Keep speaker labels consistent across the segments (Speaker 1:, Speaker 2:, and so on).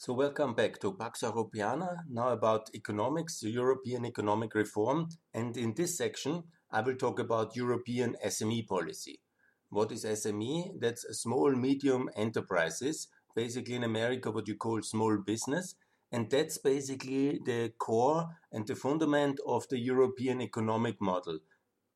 Speaker 1: So welcome back to Pax Europiana, now about economics, European economic reform. And in this section, I will talk about European SME policy. What is SME? That's small, medium enterprises, basically in America, what you call small business. And that's basically the core and the fundament of the European economic model.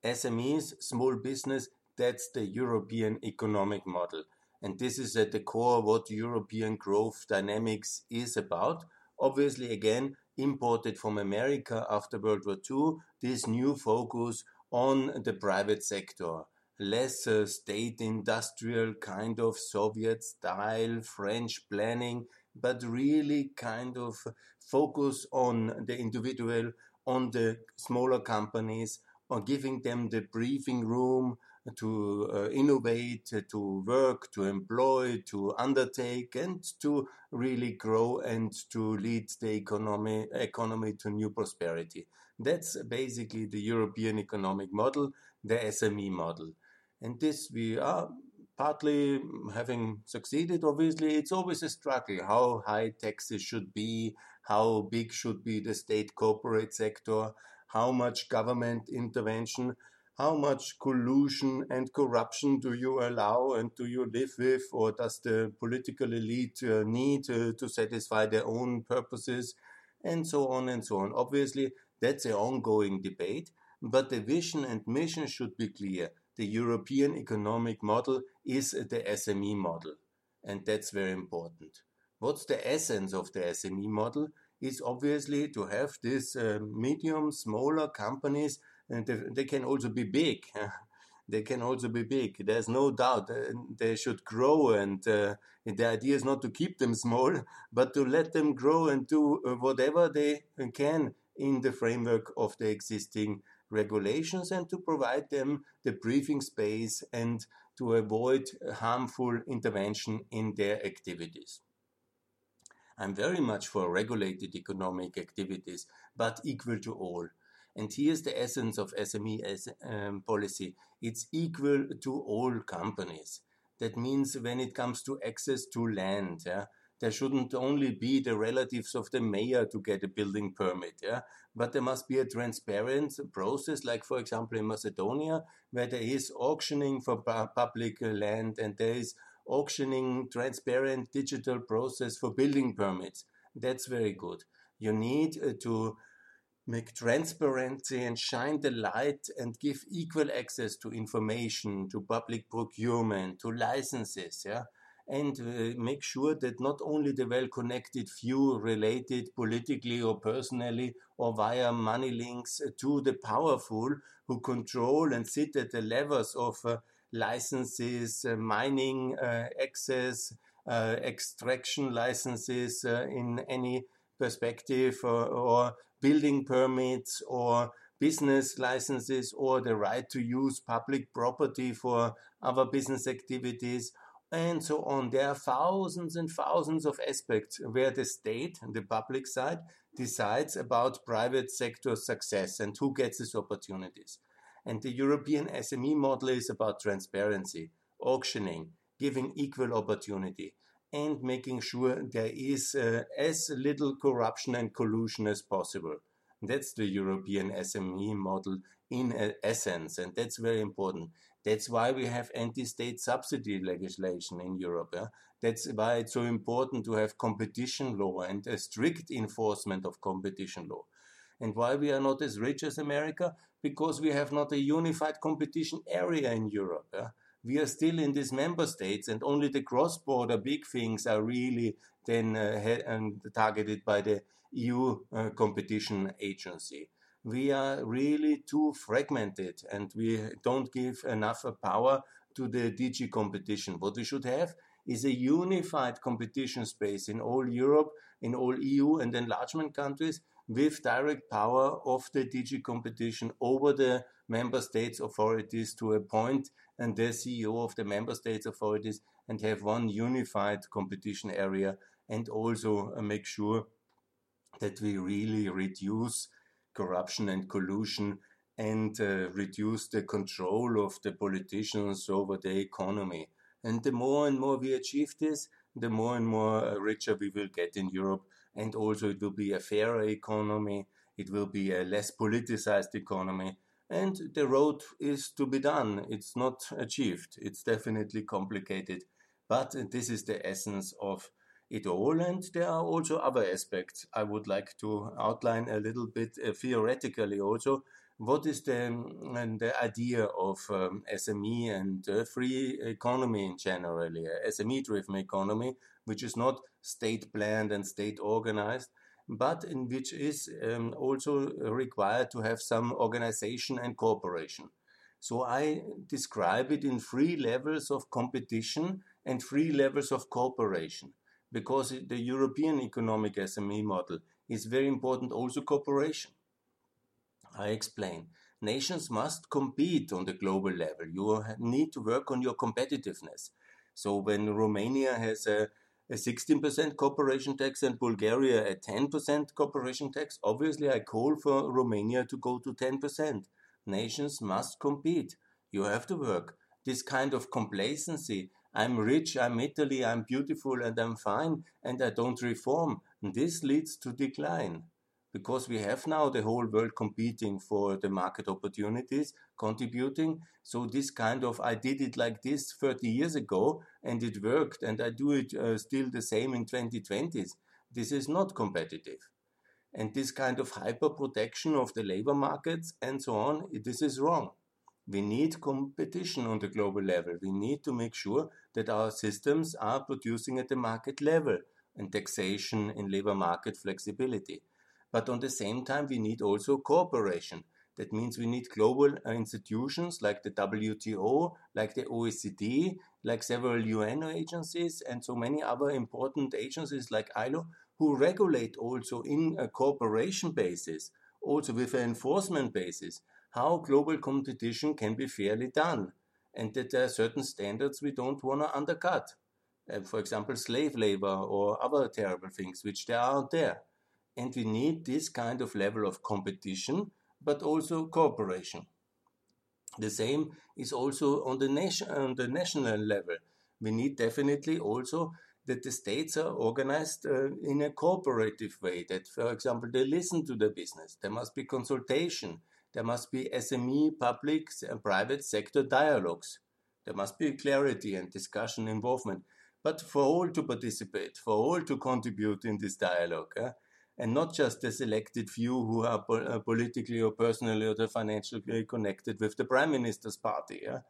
Speaker 1: SMEs, small business, that's the European economic model. And this is at the core what European growth dynamics is about. Obviously, again, imported from America after World War II, this new focus on the private sector. Less uh, state industrial kind of Soviet style French planning, but really kind of focus on the individual, on the smaller companies, on giving them the breathing room, to uh, innovate, to work, to employ, to undertake, and to really grow and to lead the economy, economy to new prosperity. That's basically the European economic model, the SME model. And this we are partly having succeeded. Obviously, it's always a struggle how high taxes should be, how big should be the state corporate sector, how much government intervention how much collusion and corruption do you allow and do you live with, or does the political elite uh, need uh, to satisfy their own purposes, and so on and so on. Obviously, that's an ongoing debate, but the vision and mission should be clear. The European economic model is the SME model, and that's very important. What's the essence of the SME model? Is obviously to have these uh, medium, smaller companies and they, they can also be big. they can also be big. There's no doubt uh, they should grow, and uh, the idea is not to keep them small, but to let them grow and do uh, whatever they can in the framework of the existing regulations and to provide them the breathing space and to avoid harmful intervention in their activities. I'm very much for regulated economic activities, but equal to all. And here's the essence of SME as, um, policy it's equal to all companies. That means when it comes to access to land, yeah, there shouldn't only be the relatives of the mayor to get a building permit, yeah, but there must be a transparent process, like for example in Macedonia, where there is auctioning for public land and there is auctioning transparent digital process for building permits. That's very good. You need uh, to make transparency and shine the light and give equal access to information, to public procurement, to licenses, yeah, and uh, make sure that not only the well-connected few related politically or personally or via money links to the powerful who control and sit at the levers of uh, licenses, uh, mining uh, access, uh, extraction licenses uh, in any perspective or, or building permits or business licenses or the right to use public property for other business activities and so on. There are thousands and thousands of aspects where the state and the public side decides about private sector success and who gets these opportunities. And the European SME model is about transparency, auctioning, giving equal opportunity, and making sure there is uh, as little corruption and collusion as possible. That's the European SME model in uh, essence, and that's very important. That's why we have anti-state subsidy legislation in Europe. Yeah? That's why it's so important to have competition law and a strict enforcement of competition law. And why we are not as rich as America? Because we have not a unified competition area in Europe. Yeah? We are still in these member states, and only the cross-border big things are really then uh, and targeted by the EU uh, competition agency. We are really too fragmented, and we don't give enough power to the DG competition. What we should have is a unified competition space in all Europe, in all EU and enlargement countries, with direct power of the DG competition over the member states authorities to appoint and the CEO of the member states authorities and have one unified competition area and also uh, make sure that we really reduce corruption and collusion and uh, reduce the control of the politicians over the economy. And the more and more we achieve this, the more and more uh, richer we will get in Europe. And also, it will be a fairer economy, it will be a less politicized economy. And the road is to be done. It's not achieved. It's definitely complicated. But this is the essence of it all. And there are also other aspects I would like to outline a little bit uh, theoretically also. What is the, um, the idea of um, SME and uh, free economy in generally, a SME driven economy, which is not state planned and state organized, but in which is um, also required to have some organization and cooperation. So I describe it in three levels of competition and three levels of cooperation because the European economic SME model is very important also cooperation. I explain. Nations must compete on the global level. You need to work on your competitiveness. So when Romania has a, a 16% corporation tax and Bulgaria a 10% corporation tax, obviously I call for Romania to go to 10%. Nations must compete. You have to work. This kind of complacency I'm rich, I'm Italy, I'm beautiful, and I'm fine, and I don't reform. This leads to decline because we have now the whole world competing for the market opportunities, contributing. So, this kind of I did it like this 30 years ago and it worked, and I do it uh, still the same in 2020s. This is not competitive. And this kind of hyper protection of the labor markets and so on, this is wrong. We need competition on the global level. We need to make sure that our systems are producing at the market level and taxation and labor market flexibility. But on the same time, we need also cooperation. That means we need global institutions like the WTO, like the OECD, like several UN agencies, and so many other important agencies like ILO who regulate also in a cooperation basis, also with an enforcement basis, how global competition can be fairly done and that there are certain standards we don't want to undercut. Uh, for example, slave labor or other terrible things which there are out there. And we need this kind of level of competition, but also cooperation. The same is also on the, nation, on the national level. We need definitely also that the states are organized uh, in a cooperative way, that, for example, they listen to the business. There must be consultation there must be SME, public, and private sector dialogues. There must be clarity and discussion involvement, but for all to participate, for all to contribute in this dialogue, eh? And not just the selected few who are po uh, politically or personally or financially connected with the prime minister's party. Eh?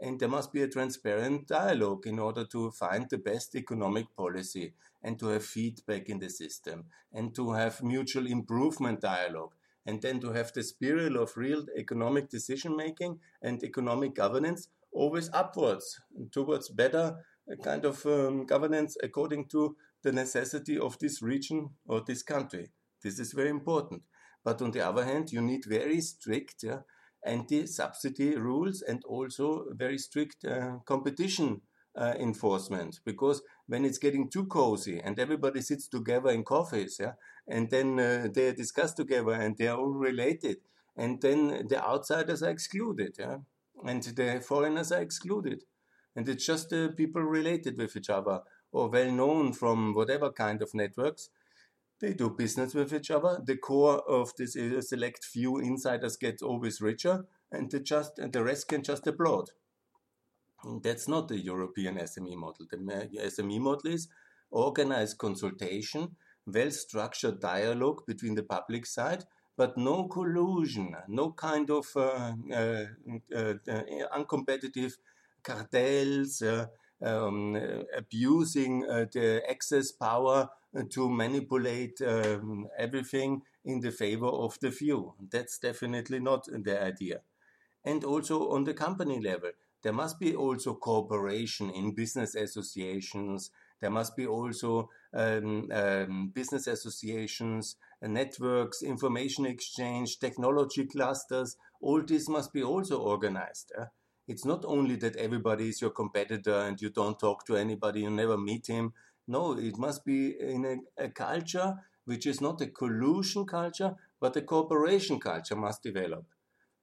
Speaker 1: And there must be a transparent dialogue in order to find the best economic policy and to have feedback in the system and to have mutual improvement dialogue and then to have the spiral of real economic decision making and economic governance always upwards towards better uh, kind of um, governance according to the necessity of this region or this country. This is very important. But on the other hand, you need very strict yeah, anti-subsidy rules and also very strict uh, competition uh, enforcement because when it's getting too cozy and everybody sits together in coffees yeah and then uh, they discuss together and they are all related and then the outsiders are excluded yeah and the foreigners are excluded and it's just the people related with each other or well known from whatever kind of networks they do business with each other the core of this select few insiders get always richer and the just and the rest can just applaud that's not the European SME model. The SME model is organized consultation, well structured dialogue between the public side, but no collusion, no kind of uh, uh, uh, uh uncompetitive cartels, uh, um, abusing uh, the excess power to manipulate um, everything in the favor of the few. That's definitely not the idea. And also on the company level, there must be also cooperation in business associations. There must be also um, um, business associations, uh, networks, information exchange, technology clusters. All this must be also organized. Uh? It's not only that everybody is your competitor and you don't talk to anybody, you never meet him. No, it must be in a, a culture which is not a collusion culture, but a cooperation culture must develop.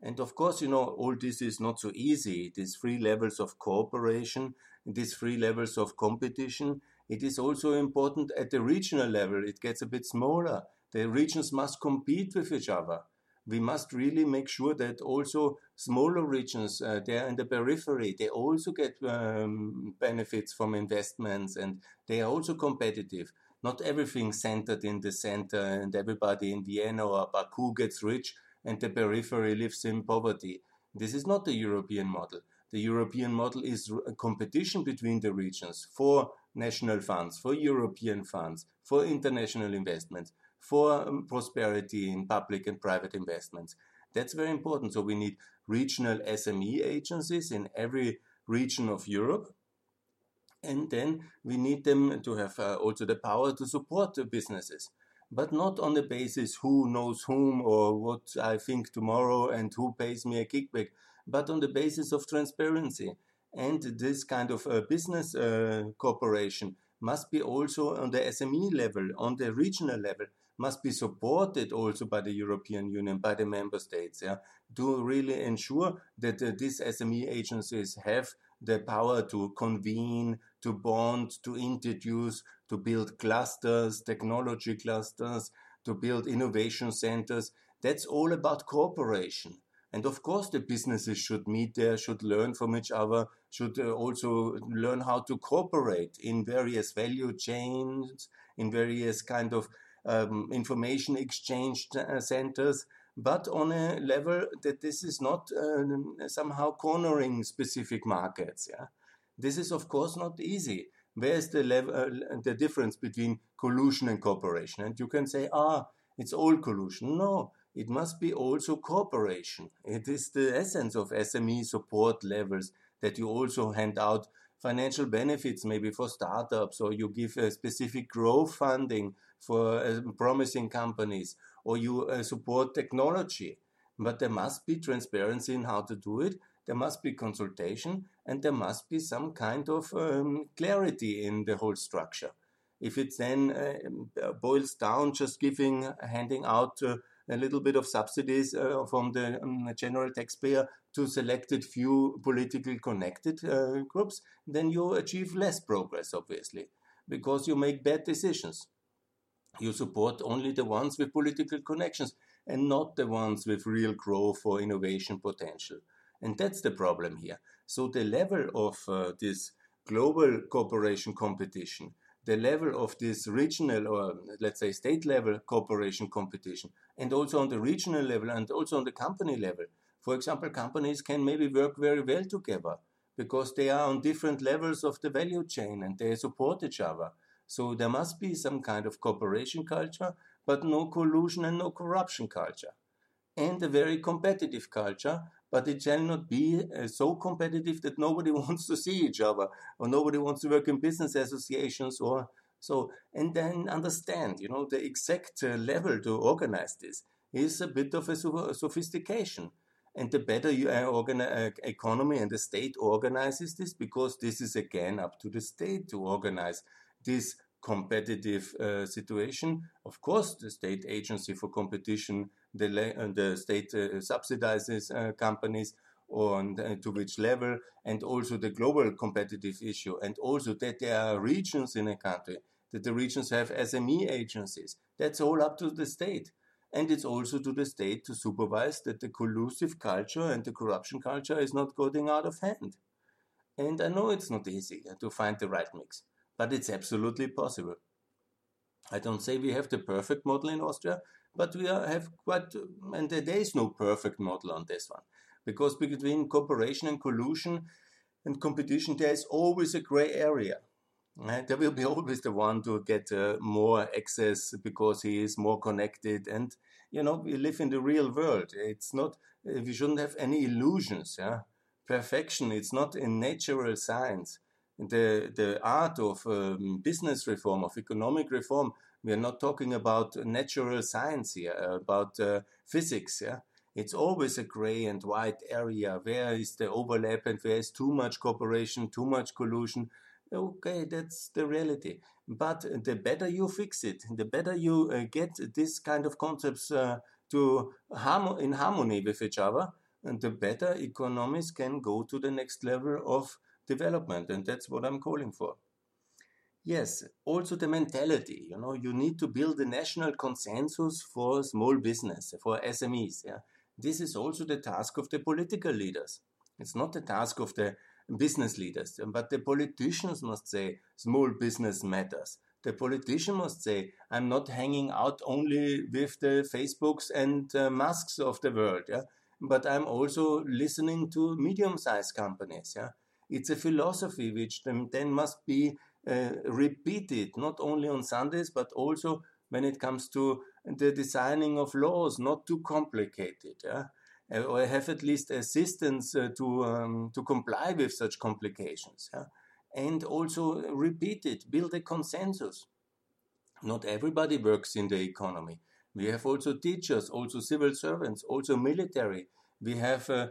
Speaker 1: And of course, you know, all this is not so easy. These three levels of cooperation, these three levels of competition, it is also important at the regional level. It gets a bit smaller. The regions must compete with each other. We must really make sure that also smaller regions, uh, they're in the periphery, they also get um, benefits from investments and they are also competitive. Not everything centered in the center and everybody in Vienna or Baku gets rich and the periphery lives in poverty. This is not the European model. The European model is a competition between the regions for national funds, for European funds, for international investments, for um, prosperity in public and private investments. That's very important. So we need regional SME agencies in every region of Europe. And then we need them to have uh, also the power to support the businesses, but not on the basis who knows whom or what I think tomorrow and who pays me a kickback, but on the basis of transparency. And this kind of uh, business uh, cooperation must be also on the SME level, on the regional level, must be supported also by the European Union, by the member states, yeah, to really ensure that uh, these SME agencies have the power to convene, to bond, to introduce, to build clusters, technology clusters, to build innovation centers. That's all about cooperation. And of course, the businesses should meet there, should learn from each other, should uh, also learn how to cooperate in various value chains, in various kind of um, information exchange uh, centers, but on a level that this is not uh, somehow cornering specific markets. Yeah, this is of course not easy. Where is the level, uh, the difference between collusion and cooperation? And you can say, ah, it's all collusion. No, it must be also cooperation. It is the essence of SME support levels that you also hand out financial benefits, maybe for startups, or you give a specific growth funding for uh, promising companies, or you uh, support technology. But there must be transparency in how to do it. There must be consultation, and there must be some kind of um, clarity in the whole structure. If it then uh, boils down just giving, handing out uh, a little bit of subsidies uh, from the um, general taxpayer to selected few politically connected uh, groups, then you achieve less progress, obviously, because you make bad decisions. You support only the ones with political connections and not the ones with real growth or innovation potential. And that's the problem here. So the level of uh, this global cooperation competition the level of this regional or let's say state level cooperation competition and also on the regional level and also on the company level. For example, companies can maybe work very well together because they are on different levels of the value chain and they support each other. So there must be some kind of cooperation culture, but no collusion and no corruption culture. And a very competitive culture but it shall not be uh, so competitive that nobody wants to see each other or nobody wants to work in business associations or so and then understand you know the exact uh, level to organize this is a bit of a sophistication and the better you uh, uh, economy and the state organizes this because this is again up to the state to organize this competitive uh, situation of course the state agency for competition the, uh, the state uh, subsidizes uh, companies and to which level, and also the global competitive issue, and also that there are regions in a country, that the regions have SME agencies. That's all up to the state. And it's also to the state to supervise that the collusive culture and the corruption culture is not going out of hand. And I know it's not easy to find the right mix, but it's absolutely possible. I don't say we have the perfect model in Austria, but we are, have quite, and there is no perfect model on this one, because between cooperation and collusion and competition, there is always a gray area. Right? There will be always the one to get uh, more access because he is more connected, and you know we live in the real world. It's not we shouldn't have any illusions. Yeah, perfection. It's not in natural science. The the art of um, business reform, of economic reform, we are not talking about natural science here, uh, about uh, physics. Yeah, it's always a gray and white area. Where is the overlap and where is too much cooperation, too much collusion? Okay, that's the reality. But the better you fix it, the better you uh, get this kind of concepts uh, to harm- in harmony with each other, and the better economies can go to the next level of development. And that's what I'm calling for. Yes, also the mentality. You know, you need to build a national consensus for small business, for SMEs. Yeah, this is also the task of the political leaders. It's not the task of the business leaders, but the politicians must say small business matters. The politician must say, I'm not hanging out only with the Facebooks and uh, Musks of the world, yeah, but I'm also listening to medium-sized companies. Yeah, it's a philosophy which then, must be uh, repeated not only on Sundays but also when it comes to the designing of laws, not too complicated. Yeah? Uh, or have at least assistance uh, to um, to comply with such complications. Yeah? And also repeat it, build a consensus. Not everybody works in the economy. We have also teachers, also civil servants, also military. We have uh,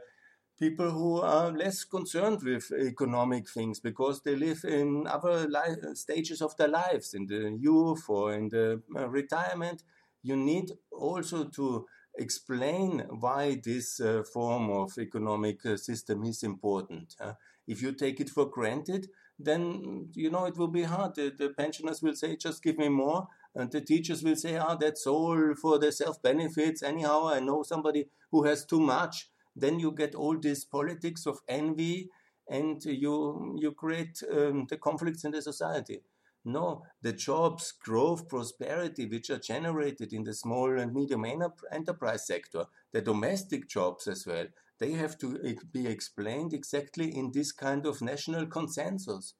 Speaker 1: people who are less concerned with economic things because they live in other stages of their lives, in the youth or in the uh, retirement. You need also to explain why this uh, form of economic uh, system is important. Uh, if you take it for granted, then you know it will be hard. The, the, pensioners will say, "Just give me more," and the teachers will say, "Ah, oh, that's all for the self benefits." Anyhow, I know somebody who has too much then you get all these politics of envy and you you create um, the conflicts in the society. No the jobs growth prosperity which are generated in the small and medium enterprise sector the domestic jobs as well they have to be explained exactly in this kind of national consensus.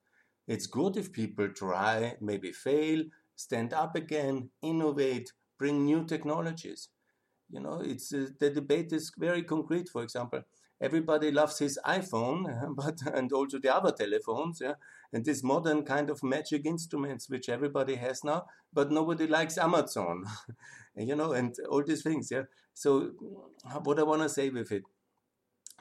Speaker 1: It's good if people try maybe fail stand up again innovate bring new technologies you know, it's uh, the debate is very concrete. For example, everybody loves his iPhone, uh, but and also the other telephones, yeah, and these modern kind of magic instruments which everybody has now, but nobody likes Amazon, you know, and all these things, yeah. So, uh, what I want to say with it,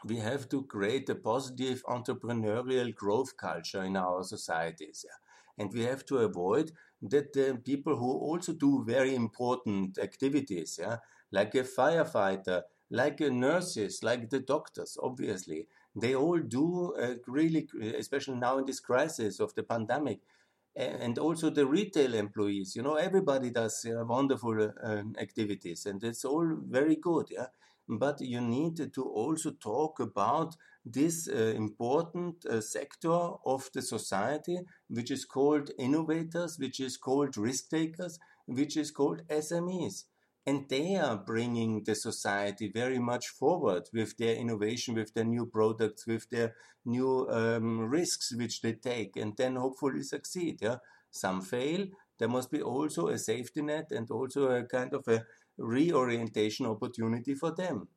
Speaker 1: we have to create a positive entrepreneurial growth culture in our societies, yeah, and we have to avoid that the people who also do very important activities, yeah like a firefighter, like a nurses, like the doctors, obviously. They all do uh, really, especially now in this crisis of the pandemic, and also the retail employees. You know, everybody does uh, wonderful uh, activities, and it's all very good. Yeah, but you need to also talk about this uh, important uh, sector of the society, which is called innovators, which is called risk takers, which is called SMEs and they are bringing the society very much forward with their innovation, with their new products, with their new um, risks which they take, and then hopefully succeed. Yeah, some fail. There must be also a safety net and also a kind of a reorientation opportunity for them,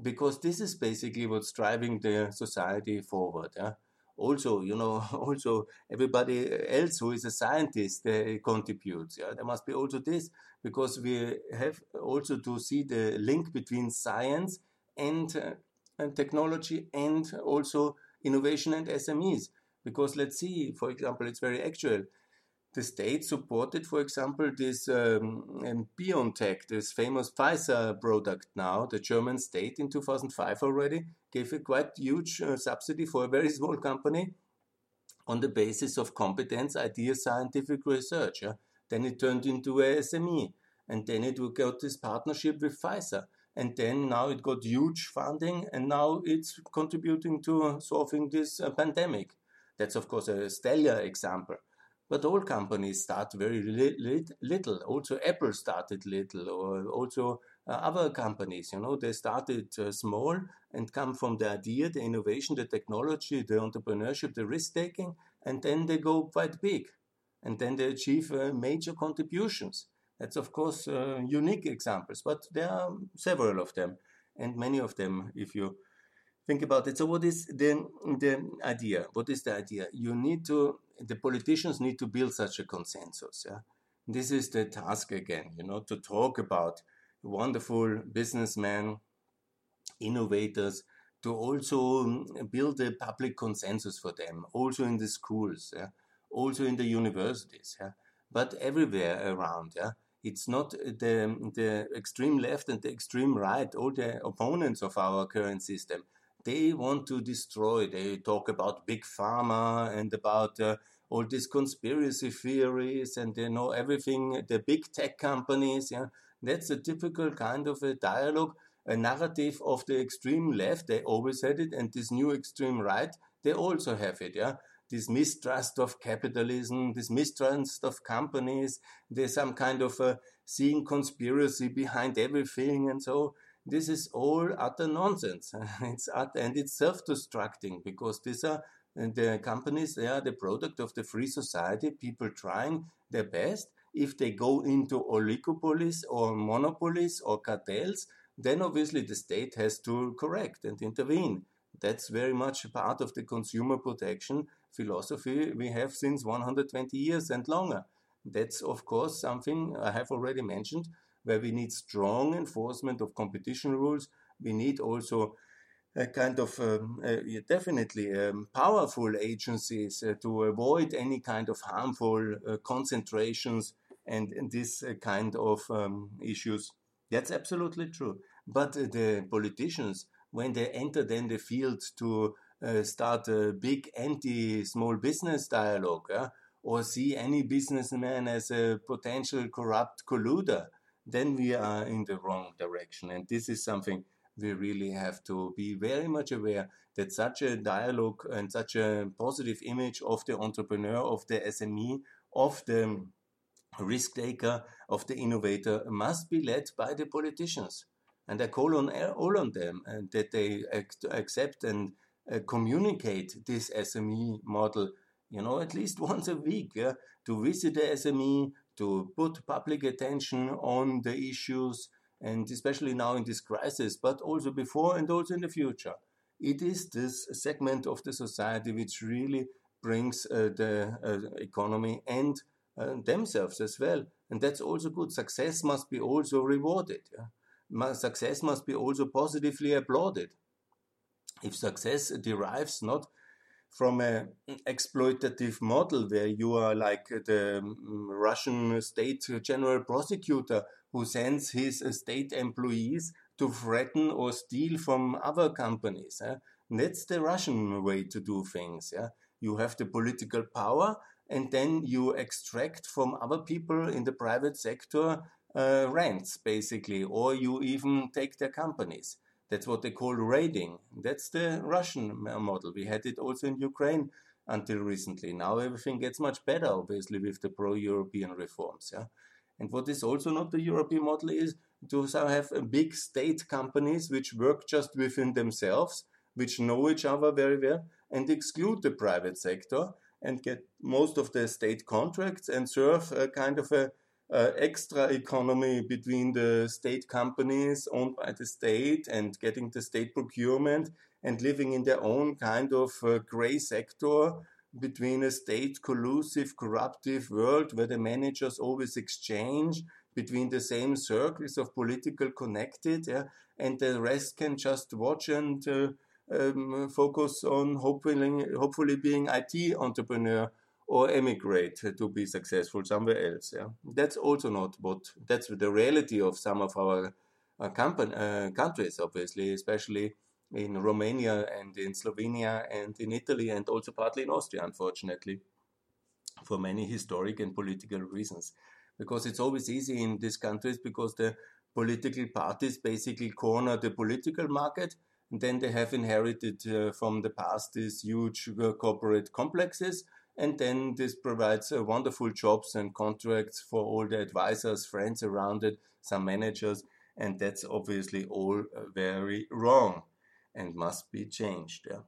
Speaker 1: because this is basically what's driving the society forward. Yeah also, you know, also everybody else who is a scientist uh, contributes. Yeah, there must be also this because we have also to see the link between science and, uh, and technology and also innovation and SMEs. Because let's see, for example, it's very actual the state supported, for example, this um, BioNTech, this famous Pfizer product now, the German state in 2005 already gave a quite huge uh, subsidy for a very small company on the basis of competence, ideas, scientific research. Yeah? Then it turned into a SME, and then it got this partnership with Pfizer. And then now it got huge funding, and now it's contributing to solving this uh, pandemic. That's, of course, a stellar example. But all companies start very li- li- little. Also, Apple started little, or also uh, other companies. You know, they started uh, small and come from the idea, the innovation, the technology, the entrepreneurship, the risk taking, and then they go quite big, and then they achieve uh, major contributions. That's of course uh, unique examples, but there are several of them, and many of them, if you think about it. So, what is the the idea? What is the idea? You need to the politicians need to build such a consensus. Yeah? This is the task again, you know, to talk about wonderful businessmen, innovators, to also build a public consensus for them, also in the schools, yeah? Also in the universities, yeah? but everywhere around. Yeah? It's not the, the extreme left and the extreme right, all the opponents of our current system. They want to destroy. They talk about big pharma and about uh, all these conspiracy theories and they know everything the big tech companies yeah that's a typical kind of a dialogue a narrative of the extreme left they always had it and this new extreme right they also have it yeah this mistrust of capitalism this mistrust of companies there's some kind of a seeing conspiracy behind everything and so this is all utter nonsense. It's utter, and it's self-destructing because these are uh, the companies they are the product of the free society people trying their best. If they go into oligopolies or monopolies or cartels then obviously the state has to correct and intervene. That's very much a part of the consumer protection philosophy we have since 120 years and longer that's of course something i have already mentioned where we need strong enforcement of competition rules we need also a kind of um, uh, definitely um, powerful agencies uh, to avoid any kind of harmful uh, concentrations and, and this uh, kind of um, issues. That's absolutely true. But uh, the politicians, when they enter then the field to uh, start a big anti-small business dialogue, or see any businessman as a potential corrupt colluder, then we are in the wrong direction. And this is something we really have to be very much aware that such a dialogue and such a positive image of the entrepreneur, of the SME, of the risk taker, of the innovator must be led by the politicians. And I call on all on them and uh, that they accept and communicate this SME model, you know, at least once a week, yeah, to visit the SME, to put public attention on the issues, and especially now in this crisis, but also before and also in the future. It is this segment of the society which really brings uh, the uh, economy and uh, themselves as well. And that's also good. Success must be also rewarded. Yeah? Success must be also positively applauded. If success derives not from an exploitative model where you are like the mm, Russian state general prosecutor who sends his state employees to threaten or steal from other companies. Eh? That's the Russian way to do things. Yeah? You have the political power, and then you extract from other people in the private sector uh, rents, basically, or you even take their companies. That's what they call raiding. That's the Russian model. We had it also in Ukraine until recently. Now everything gets much better, obviously, with the pro-European reforms. Yeah, and what is also not the European model is to have uh, big state companies which work just within themselves, which know each other very well, and exclude the private sector and get most of the state contracts and serve a kind of a uh, extra economy between the state companies owned by the state and getting the state procurement and living in their own kind of uh, gray sector between a state collusive, corruptive world where the managers always exchange between the same circles of political connected, yeah, and the rest can just watch and uh, um, focus on hopefully, hopefully being IT entrepreneur or emigrate to be successful somewhere else. Yeah, that's also not what that's the reality of some of our uh, company, uh, countries, obviously, especially in Romania and in Slovenia and in Italy and also partly in Austria, unfortunately, for many historic and political reasons. Because it's always easy in these countries because the political parties basically corner the political market. And then they have inherited uh, from the past these huge uh, corporate complexes and then this provides uh, wonderful jobs and contracts for all the advisors, friends around it, some managers, and that's obviously all uh, very wrong and must be changed. Yeah?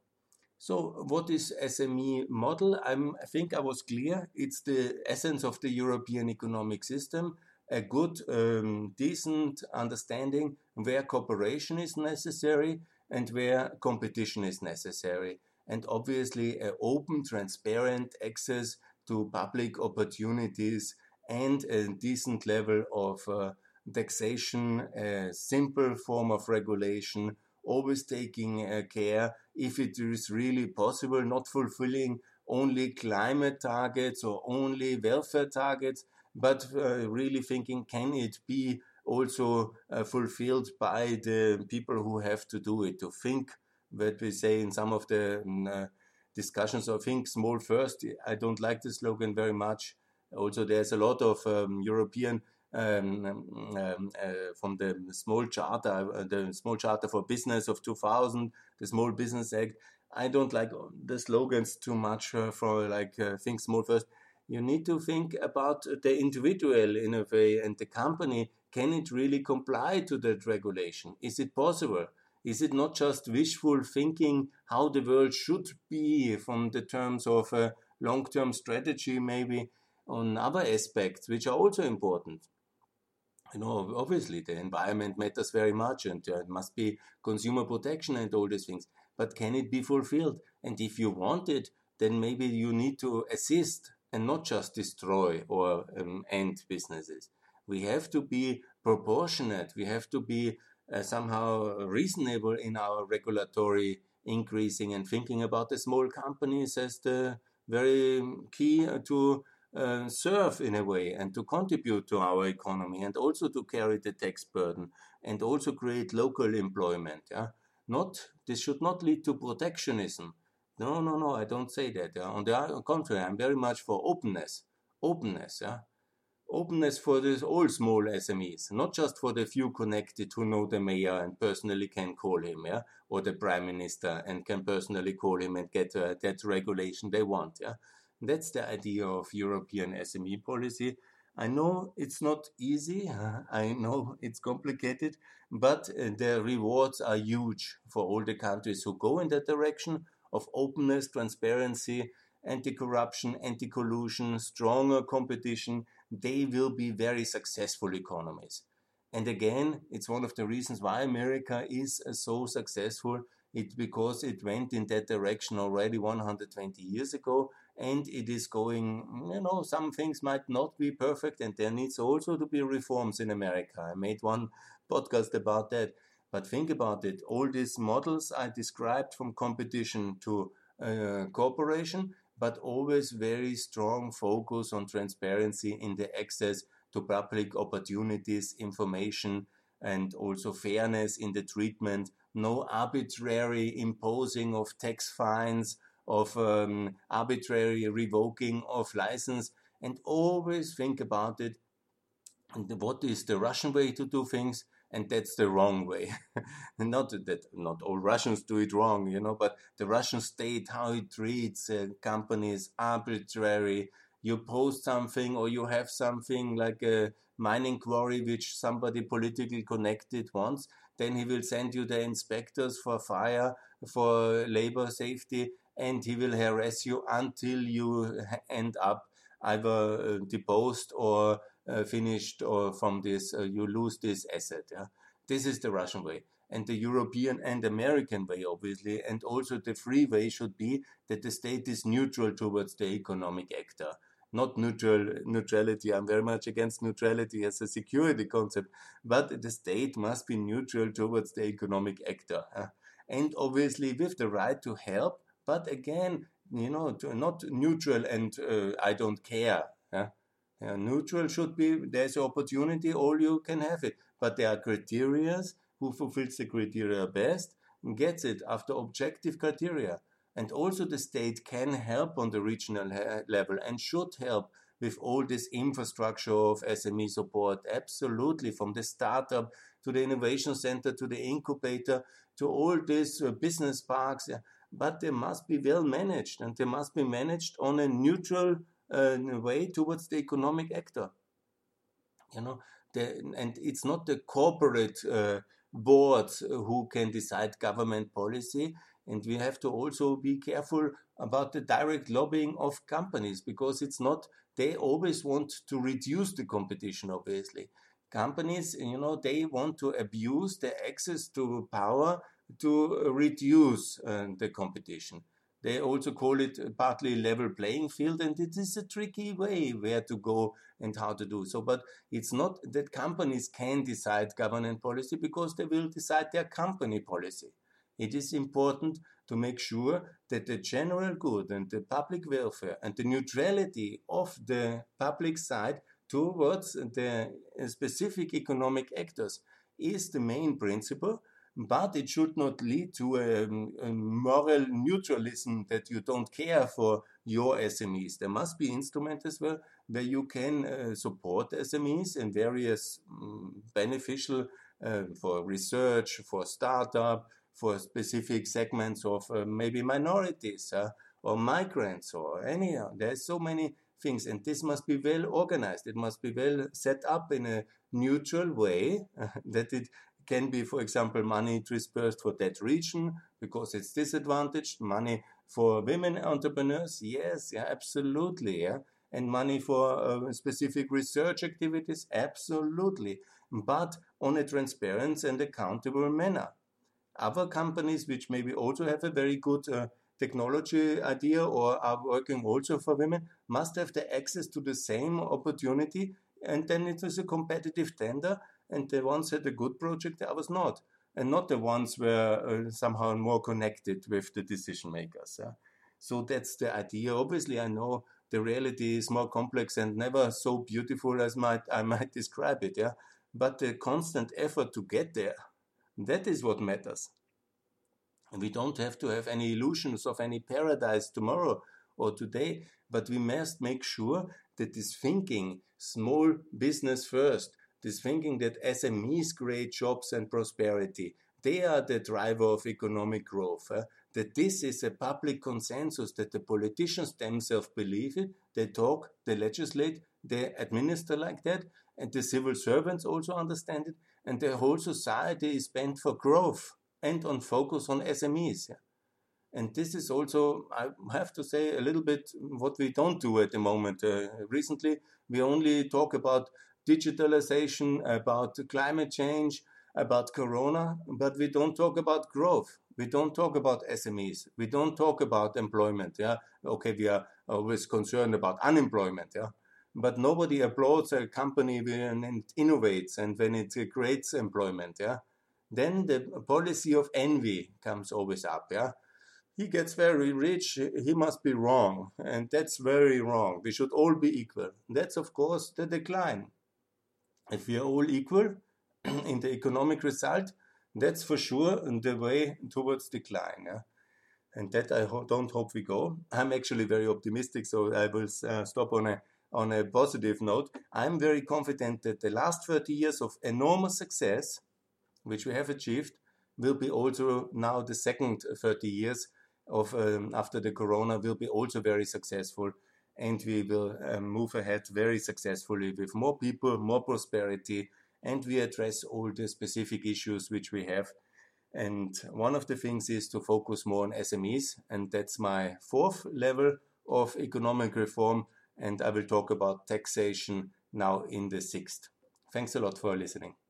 Speaker 1: So, what is SME model? I'm, I think I was clear. It's the essence of the European economic system, a good, um, decent understanding where cooperation is necessary and where competition is necessary and obviously open, transparent access to public opportunities and a decent level of uh, taxation, a simple form of regulation, always taking uh, care if it is really possible, not fulfilling only climate targets or only welfare targets, but uh, really thinking can it be also uh, fulfilled by the people who have to do it, to think what we say in some of the uh, discussions of think small first. I don't like the slogan very much. Also, there's a lot of um, European um, um, uh, from the small charter, uh, the small charter for business of 2000, the Small Business Act. I don't like the slogans too much uh, for like uh, think small first. You need to think about the individual in a way and the company. Can it really comply to that regulation? Is it possible? Is it not just wishful thinking how the world should be from the terms of a long term strategy, maybe on other aspects, which are also important? You know, obviously the environment matters very much and there must be consumer protection and all these things. But can it be fulfilled? And if you want it, then maybe you need to assist and not just destroy or um, end businesses. We have to be proportionate. We have to be uh, somehow reasonable in our regulatory increasing and thinking about the small companies as the very key to uh, serve in a way and to contribute to our economy and also to carry the tax burden and also create local employment. Yeah, not this should not lead to protectionism. No, no, no. I don't say that. Yeah? On the contrary, I'm very much for openness. Openness. Yeah, openness for all small SMEs, not just for the few connected who know the mayor and personally can call him, yeah, or the prime minister and can personally call him and get uh, that regulation they want, yeah. That's the idea of European SME policy. I know it's not easy. I know it's complicated, but uh, the rewards are huge for all the countries who go in that direction of openness, transparency, anti-corruption, anti-collusion, stronger competition, they will be very successful economies. And again, it's one of the reasons why America is uh, so successful. It's because it went in that direction already 120 years ago, and it is going, you know, some things might not be perfect, and there needs also to be reforms in America. I made one podcast about that. But think about it all these models I described from competition to uh, cooperation, but always very strong focus on transparency in the access to public opportunities, information, and also fairness in the treatment. No arbitrary imposing of tax fines, of um, arbitrary revoking of license, and always think about it. What is the Russian way to do things? And that's the wrong way. not that not all Russians do it wrong, you know, but the Russian state, how it treats uh, companies, arbitrary. You post something or you have something like a mining quarry which somebody politically connected wants, then he will send you the inspectors for fire, for labor safety, and he will harass you until you end up either uh, deposed or finished or from this uh, you lose this asset yeah? This is the russian way. And the european and american way obviously and also the free way should be that the state is neutral towards the economic actor. Not neutral neutrality i'm very much against neutrality as a security concept but the state must be neutral towards the economic actor and obviously with the right to help but again you know not neutral and uh, i don't care neutral should be there's an opportunity, all you can have it. But there are criteria who fulfills the criteria best gets it after objective criteria. And also the state can help on the regional level and should help with all this infrastructure of SME support. Absolutely, from the startup to the innovation center to the incubator to all these uh, business parks. But they must be well managed and they must be managed on a neutral uh, way towards the economic actor. You know, the, and it's not the corporate uh, boards who can decide government policy. And we have to also be careful about the direct lobbying of companies because it's not, they always want to reduce the competition, obviously. Companies, you know, they want to abuse their access to power to reduce uh, the competition. They also call it partly level playing field, and it is a tricky way where to go and how to do so. But it's not that companies can decide governance policy because they will decide their company policy. It is important to make sure that the general good and the public welfare and the neutrality of the public side towards the specific economic actors is the main principle but it should not lead to a, a, moral neutralism that you don't care for your SMEs. There must be instruments as well where you can uh, support SMEs in various um, beneficial uh, for research, for startup, for specific segments of uh, maybe minorities uh, or migrants or any. There's so many things, and this must be well organized. It must be well set up in a neutral way that it can be, for example, money dispersed for that region because it's disadvantaged, money for women entrepreneurs, yes, yeah, absolutely, yeah, and money for uh, specific research activities, absolutely, but on a transparent and accountable manner. Other companies, which maybe also have a very good uh, technology idea or are working also for women, must have the access to the same opportunity, and then it is a competitive tender and the ones had a good project, the others not, and not the ones were uh, somehow more connected with the decision makers. Yeah? So that's the idea. Obviously, I know the reality is more complex and never so beautiful as might I might describe it. Yeah, but the constant effort to get there, that is what matters. We don't have to have any illusions of any paradise tomorrow or today, but we must make sure that this thinking, small business first, this thinking that SMEs create jobs and prosperity, they are the driver of economic growth. Uh, that this is a public consensus, that the politicians themselves believe it, they talk, they legislate, they administer like that, and the civil servants also understand it, and the whole society is bent for growth and on focus on SMEs. Yeah. And this is also, I have to say, a little bit what we don't do at the moment. Uh, recently, we only talk about digitalization, about climate change, about corona, but we don't talk about growth. We don't talk about SMEs. We don't talk about employment. Yeah. Okay, we are always concerned about unemployment. Yeah. But nobody applauds a company when it innovates and when it creates employment. Yeah. Then the policy of envy comes always up. Yeah. He gets very rich, he must be wrong. And that's very wrong. We should all be equal. That's, of course, the decline if we are all equal in the economic result, that's for sure the way towards decline. Yeah? And that I ho don't hope we go. I'm actually very optimistic, so I will uh, stop on a on a positive note. I'm very confident that the last 30 years of enormous success, which we have achieved, will be also now the second 30 years of um, after the corona will be also very successful and we will um, move ahead very successfully with more people, more prosperity, and we address all the specific issues which we have. And one of the things is to focus more on SMEs, and that's my fourth level of economic reform. And I will talk about taxation now in the sixth. Thanks a lot for listening.